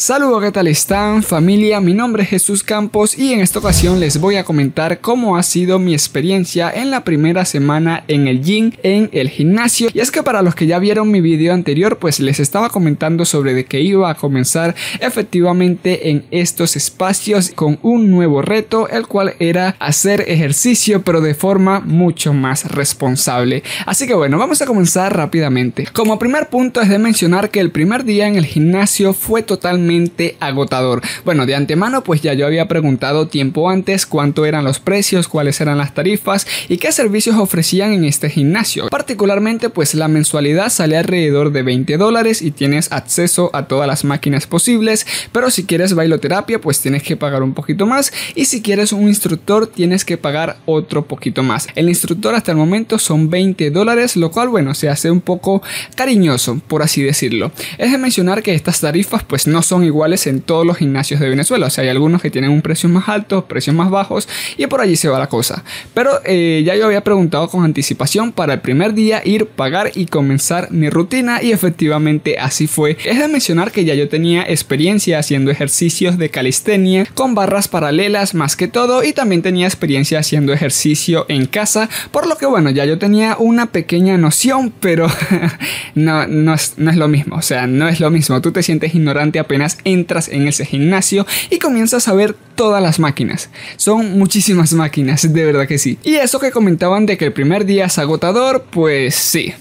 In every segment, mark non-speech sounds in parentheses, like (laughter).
Saludos, ¿qué tal están familia? Mi nombre es Jesús Campos y en esta ocasión les voy a comentar cómo ha sido mi experiencia en la primera semana en el gym, en el gimnasio. Y es que para los que ya vieron mi video anterior, pues les estaba comentando sobre de que iba a comenzar efectivamente en estos espacios con un nuevo reto, el cual era hacer ejercicio pero de forma mucho más responsable. Así que bueno, vamos a comenzar rápidamente. Como primer punto es de mencionar que el primer día en el gimnasio fue totalmente agotador. Bueno, de antemano pues ya yo había preguntado tiempo antes cuánto eran los precios, cuáles eran las tarifas y qué servicios ofrecían en este gimnasio. Particularmente pues la mensualidad sale alrededor de 20 dólares y tienes acceso a todas las máquinas posibles, pero si quieres bailoterapia pues tienes que pagar un poquito más y si quieres un instructor tienes que pagar otro poquito más. El instructor hasta el momento son 20 dólares, lo cual bueno se hace un poco cariñoso por así decirlo. Es de mencionar que estas tarifas pues no son iguales en todos los gimnasios de Venezuela. O sea, hay algunos que tienen un precio más alto, precios más bajos y por allí se va la cosa. Pero eh, ya yo había preguntado con anticipación para el primer día ir, pagar y comenzar mi rutina y efectivamente así fue. Es de mencionar que ya yo tenía experiencia haciendo ejercicios de calistenia con barras paralelas más que todo y también tenía experiencia haciendo ejercicio en casa, por lo que bueno, ya yo tenía una pequeña noción, pero (laughs) no, no, es, no es lo mismo, o sea, no es lo mismo, tú te sientes ignorante apenas entras en ese gimnasio y comienzas a ver todas las máquinas. Son muchísimas máquinas, de verdad que sí. Y eso que comentaban de que el primer día es agotador, pues sí.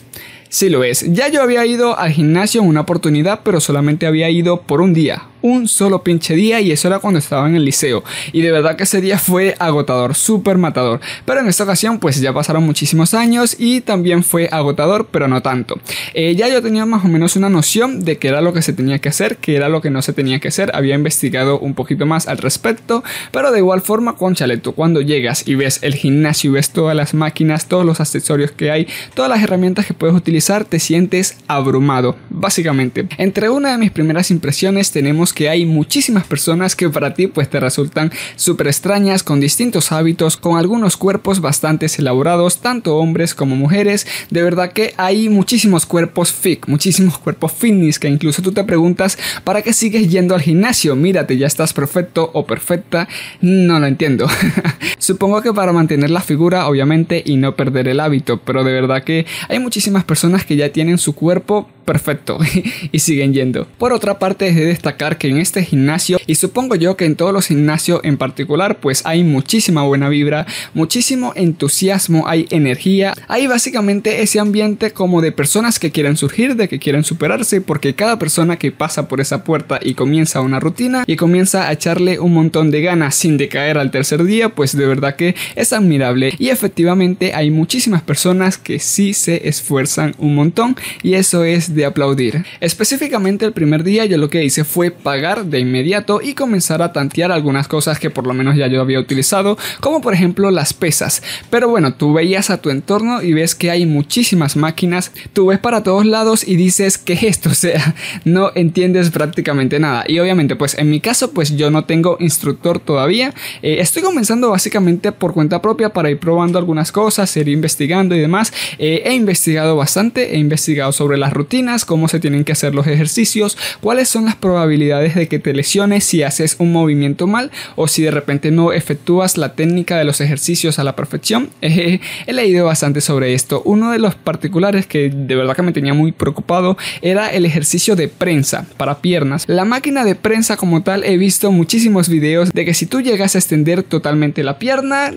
Sí lo es. Ya yo había ido al gimnasio en una oportunidad, pero solamente había ido por un día un solo pinche día y eso era cuando estaba en el liceo. Y de verdad que ese día fue agotador, súper matador. Pero en esta ocasión pues ya pasaron muchísimos años y también fue agotador, pero no tanto. Eh, ya yo tenía más o menos una noción de qué era lo que se tenía que hacer, qué era lo que no se tenía que hacer. Había investigado un poquito más al respecto, pero de igual forma, con chaleto, cuando llegas y ves el gimnasio y ves todas las máquinas, todos los accesorios que hay, todas las herramientas que puedes utilizar, te sientes abrumado, básicamente. Entre una de mis primeras impresiones tenemos que hay muchísimas personas que para ti pues te resultan súper extrañas, con distintos hábitos, con algunos cuerpos bastante elaborados, tanto hombres como mujeres. De verdad que hay muchísimos cuerpos fit, muchísimos cuerpos fitness que incluso tú te preguntas, ¿para qué sigues yendo al gimnasio? Mírate, ya estás perfecto o perfecta. No lo entiendo. (laughs) Supongo que para mantener la figura, obviamente, y no perder el hábito, pero de verdad que hay muchísimas personas que ya tienen su cuerpo perfecto (laughs) y siguen yendo. Por otra parte, es de destacar que en este gimnasio, y supongo yo que en todos los gimnasios en particular, pues hay muchísima buena vibra, muchísimo entusiasmo, hay energía, hay básicamente ese ambiente como de personas que quieren surgir, de que quieren superarse, porque cada persona que pasa por esa puerta y comienza una rutina y comienza a echarle un montón de ganas sin decaer al tercer día, pues de verdad que es admirable y efectivamente hay muchísimas personas que sí se esfuerzan un montón y eso es de aplaudir. Específicamente el primer día yo lo que hice fue pagar de inmediato y comenzar a tantear algunas cosas que por lo menos ya yo había utilizado, como por ejemplo las pesas. Pero bueno, tú veías a tu entorno y ves que hay muchísimas máquinas, tú ves para todos lados y dices, ¿qué es esto? (laughs) Sea, no entiendes prácticamente nada. Y obviamente pues en mi caso pues yo no tengo instructor todavía, eh, estoy comenzando básicamente por cuenta propia para ir probando algunas cosas, ir investigando y demás. Eh, he investigado bastante, he investigado sobre las rutinas, cómo se tienen que hacer los ejercicios, cuáles son las probabilidades de que te lesiones si haces un movimiento mal o si de repente no efectúas la técnica de los ejercicios a la perfección. (laughs) he leído bastante sobre esto. Uno de los particulares que de verdad que me tenía muy preocupado era el ejercicio de prensa para piernas. La máquina de prensa como tal he visto muchísimos videos de que si tú llegas a extender totalmente la pierna,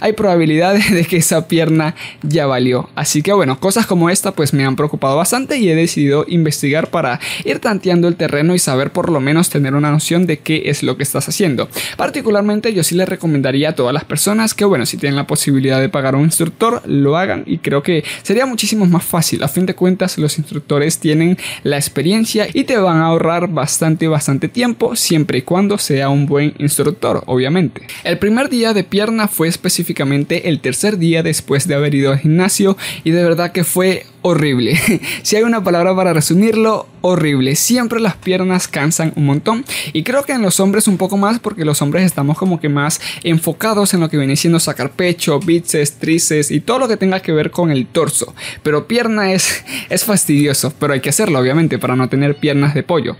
hay probabilidades (laughs) de que esa pierna ya valió. Así que bueno, cosas como esta pues me han preocupado bastante y decidido investigar para ir tanteando el terreno y saber por lo menos tener una noción de qué es lo que estás haciendo. Particularmente yo sí le recomendaría a todas las personas que bueno, si tienen la posibilidad de pagar un instructor, lo hagan y creo que sería muchísimo más fácil. A fin de cuentas los instructores tienen la experiencia y te van a ahorrar bastante bastante tiempo siempre y cuando sea un buen instructor, obviamente. El primer día de pierna fue específicamente el tercer día después de haber ido al gimnasio y de verdad que fue horrible. (laughs) si hay una palabra para resumirlo, horrible. Siempre las piernas cansan un montón. Y creo que en los hombres un poco más porque los hombres estamos como que más enfocados en lo que viene siendo sacar pecho, bíceps, tríceps y todo lo que tenga que ver con el torso. Pero pierna es, (laughs) es fastidioso, pero hay que hacerlo obviamente para no tener piernas de pollo.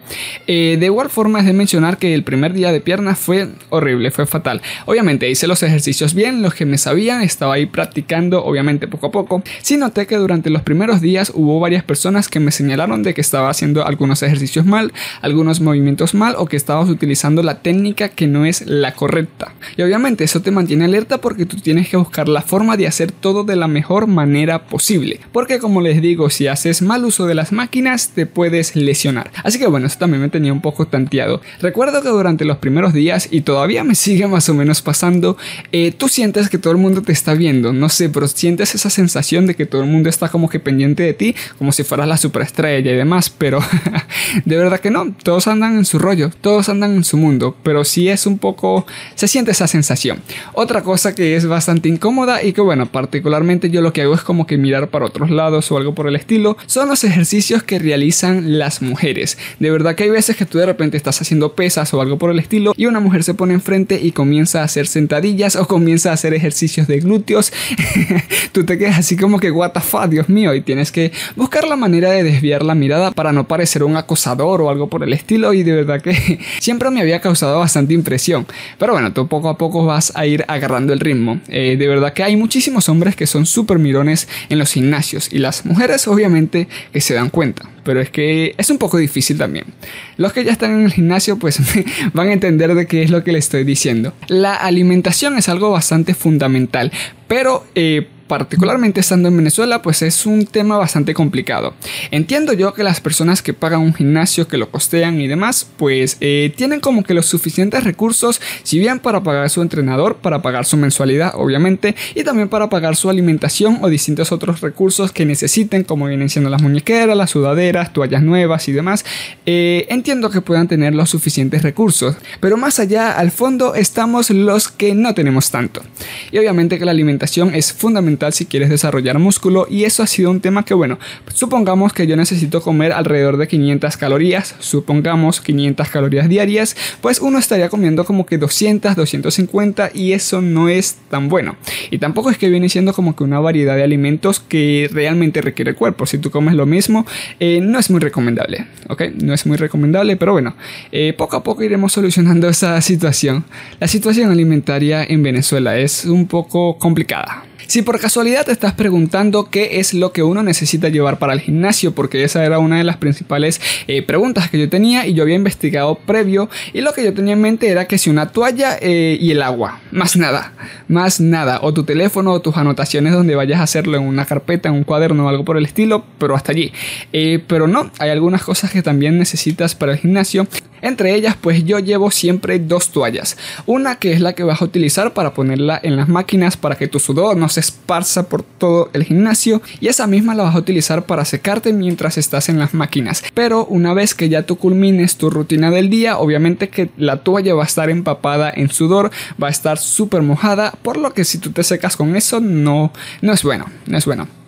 Eh, de igual forma es de mencionar que el primer día de piernas fue horrible, fue fatal. Obviamente hice los ejercicios bien, los que me sabían, estaba ahí practicando obviamente poco a poco. Sí noté que durante los primeros días hubo varias personas que me señalaron de que estaba haciendo algunos ejercicios mal, algunos movimientos mal o que estabas utilizando la técnica que no es la correcta. Y obviamente eso te mantiene alerta porque tú tienes que buscar la forma de hacer todo de la mejor manera posible. Porque como les digo, si haces mal uso de las máquinas te puedes lesionar. Así que bueno, eso también me tenía un poco tanteado. Recuerdo que durante los primeros días, y todavía me sigue más o menos pasando, eh, tú sientes que todo el mundo te está viendo. No sé, pero sientes esa sensación de que todo el mundo está como que pendiente de ti, como si fueras la superestrella y demás. Pero (laughs) de verdad que no, todos andan en su rollo, todos andan en su mundo. Pero sí es un poco, se siente esa sensación. Otra cosa que es bastante incómoda y que bueno, particularmente yo lo que hago es como que mirar para otros lados o algo por el estilo, son los ejercicios que realizan las mujeres. De verdad que hay veces que tú de repente estás haciendo pesas o algo por el estilo y una mujer se pone enfrente y comienza a hacer sentadillas o comienza a hacer ejercicios de glúteos. (laughs) tú te quedas así como que what the fuck, Dios mío, y tienes que buscar la manera de desviar la mirada para no parecer un acosador o algo por el estilo y de verdad que (laughs) siempre me había causado bastante impresión. Pero bueno, tú poco a poco vas a ir agarrando el ritmo. Eh, de verdad que hay muchísimos hombres que son súper mirones en los gimnasios y las mujeres obviamente que se dan cuenta pero es que es un poco difícil también. Los que ya están en el gimnasio pues (laughs) van a entender de qué es lo que les estoy diciendo. La alimentación es algo bastante fundamental, pero eh, particularmente estando en Venezuela, pues es un tema bastante complicado. Entiendo yo que las personas que pagan un gimnasio, que lo costean y demás, pues eh, tienen como que los suficientes recursos, si bien para pagar su entrenador, para pagar su mensualidad, obviamente, y también para pagar su alimentación o distintos otros recursos que necesiten, como vienen siendo las muñequeras, las sudaderas, toallas nuevas y demás. Eh, entiendo que puedan tener los suficientes recursos, pero más allá, al fondo, estamos los que no tenemos tanto. Y obviamente que la alimentación es fundamental si quieres desarrollar músculo y eso ha sido un tema que bueno, supongamos que yo necesito comer alrededor de 500 calorías, supongamos 500 calorías diarias, pues uno estaría comiendo como que 200, 250 y eso no es tan bueno. Y tampoco es que viene siendo como que una variedad de alimentos que realmente requiere el cuerpo. Si tú comes lo mismo, eh, no es muy recomendable, ¿ok? No es muy recomendable, pero bueno, eh, poco a poco iremos solucionando (laughs) esa situación. La situación alimentaria en Venezuela es un poco complicada. Si por casualidad te estás preguntando qué es lo que uno necesita llevar para el gimnasio, porque esa era una de las principales eh, preguntas que yo tenía y yo había investigado previo y lo que yo tenía en mente era que si una toalla eh, y el agua, más nada, más nada, o tu teléfono o tus anotaciones donde vayas a hacerlo en una carpeta, en un cuaderno o algo por el estilo, pero hasta allí. Eh, pero no, hay algunas cosas que también necesitas para el gimnasio. Entre ellas, pues yo llevo siempre dos toallas. Una que es la que vas a utilizar para ponerla en las máquinas para que tu sudor no se esparza por todo el gimnasio y esa misma la vas a utilizar para secarte mientras estás en las máquinas. Pero una vez que ya tú culmines tu rutina del día, obviamente que la toalla va a estar empapada en sudor, va a estar súper mojada, por lo que si tú te secas con eso no, no es bueno, no es bueno.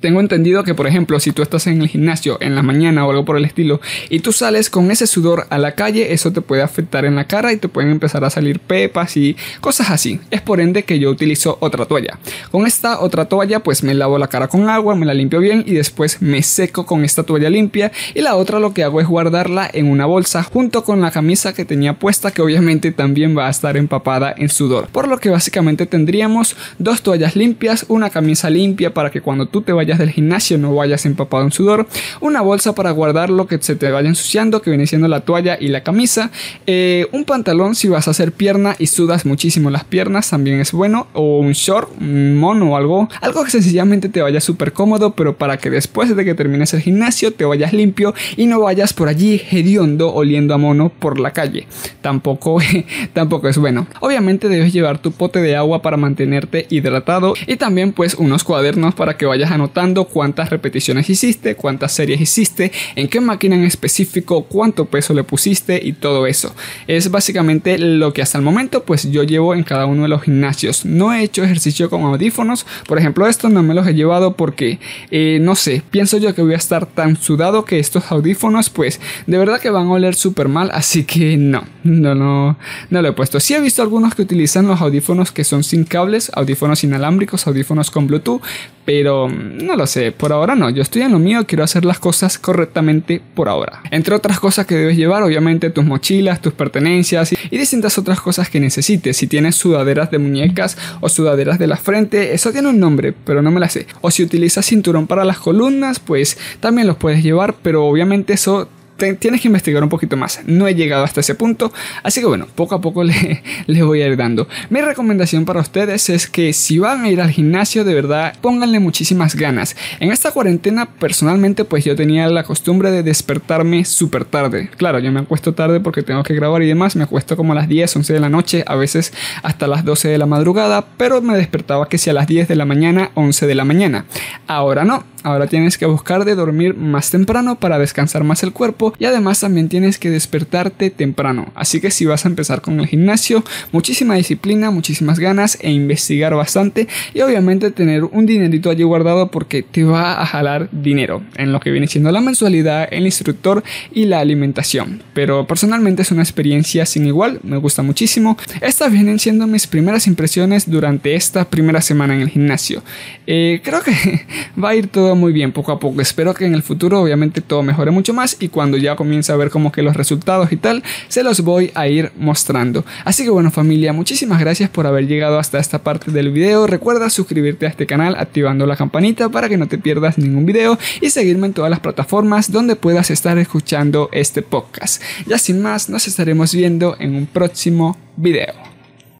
Tengo entendido que, por ejemplo, si tú estás en el gimnasio en la mañana o algo por el estilo y tú sales con ese sudor a la calle, eso te puede afectar en la cara y te pueden empezar a salir pepas y cosas así. Es por ende que yo utilizo otra toalla. Con esta otra toalla, pues me lavo la cara con agua, me la limpio bien y después me seco con esta toalla limpia. Y la otra lo que hago es guardarla en una bolsa junto con la camisa que tenía puesta, que obviamente también va a estar empapada en sudor. Por lo que básicamente tendríamos dos toallas limpias, una camisa limpia para que cuando tú te vayas del gimnasio no vayas empapado en sudor, una bolsa para guardar lo que se te vaya ensuciando, que viene siendo la toalla y la camisa, eh, un pantalón si vas a hacer pierna y sudas muchísimo las piernas, también es bueno, o un short, un mono o algo, algo que sencillamente te vaya súper cómodo, pero para que después de que termines el gimnasio te vayas limpio y no vayas por allí hediondo oliendo a mono por la calle. Tampoco, (laughs) tampoco es bueno. Obviamente debes llevar tu pote de agua para mantenerte hidratado y también pues unos cuadernos para que vayas a cuántas repeticiones hiciste, cuántas series hiciste, en qué máquina en específico, cuánto peso le pusiste y todo eso. Es básicamente lo que hasta el momento pues yo llevo en cada uno de los gimnasios. No he hecho ejercicio con audífonos, por ejemplo estos no me los he llevado porque eh, no sé, pienso yo que voy a estar tan sudado que estos audífonos pues de verdad que van a oler súper mal, así que no, no, no, no lo he puesto. Sí he visto algunos que utilizan los audífonos que son sin cables, audífonos inalámbricos, audífonos con Bluetooth, pero mm, no lo sé, por ahora no, yo estoy en lo mío, quiero hacer las cosas correctamente por ahora. Entre otras cosas que debes llevar, obviamente tus mochilas, tus pertenencias y distintas otras cosas que necesites. Si tienes sudaderas de muñecas o sudaderas de la frente, eso tiene un nombre, pero no me la sé. O si utilizas cinturón para las columnas, pues también los puedes llevar, pero obviamente eso tienes que investigar un poquito más. No he llegado hasta ese punto, así que bueno, poco a poco (laughs) le, le voy a ir dando. Mi recomendación para ustedes es que si van a ir al gimnasio, de verdad, pónganle muchísimas ganas. En esta cuarentena, personalmente, pues yo tenía la costumbre de despertarme súper tarde. Claro, yo me acuesto tarde porque tengo que grabar y demás, me acuesto como a las 10, 11 de la noche, a veces hasta las 12 de la madrugada, pero me despertaba que si a las 10 de la mañana, 11 de la mañana. Ahora no, ahora tienes que buscar de dormir más temprano para descansar más el cuerpo y además también tienes que despertarte temprano. Así que si vas a empezar con el gimnasio, muchísima disciplina, muchísimas ganas e investigar bastante y obviamente tener un dinerito allí guardado porque te va a jalar dinero en lo que viene siendo la mensualidad, el instructor y la alimentación. Pero personalmente es una experiencia sin igual, me gusta muchísimo. Estas vienen siendo mis primeras impresiones durante esta primera semana en el gimnasio. Eh, creo que (laughs) va a ir todo muy bien poco a poco. Espero que en el futuro obviamente todo mejore mucho más y cuando ya comienza a ver como que los resultados y tal, se los voy a ir mostrando. Así que bueno familia, muchísimas gracias por haber llegado hasta esta parte del video. Recuerda suscribirte a este canal activando la campanita para que no te pierdas ningún video y seguirme en todas las plataformas donde puedas estar escuchando este podcast. Ya sin más, nos estaremos viendo en un próximo video.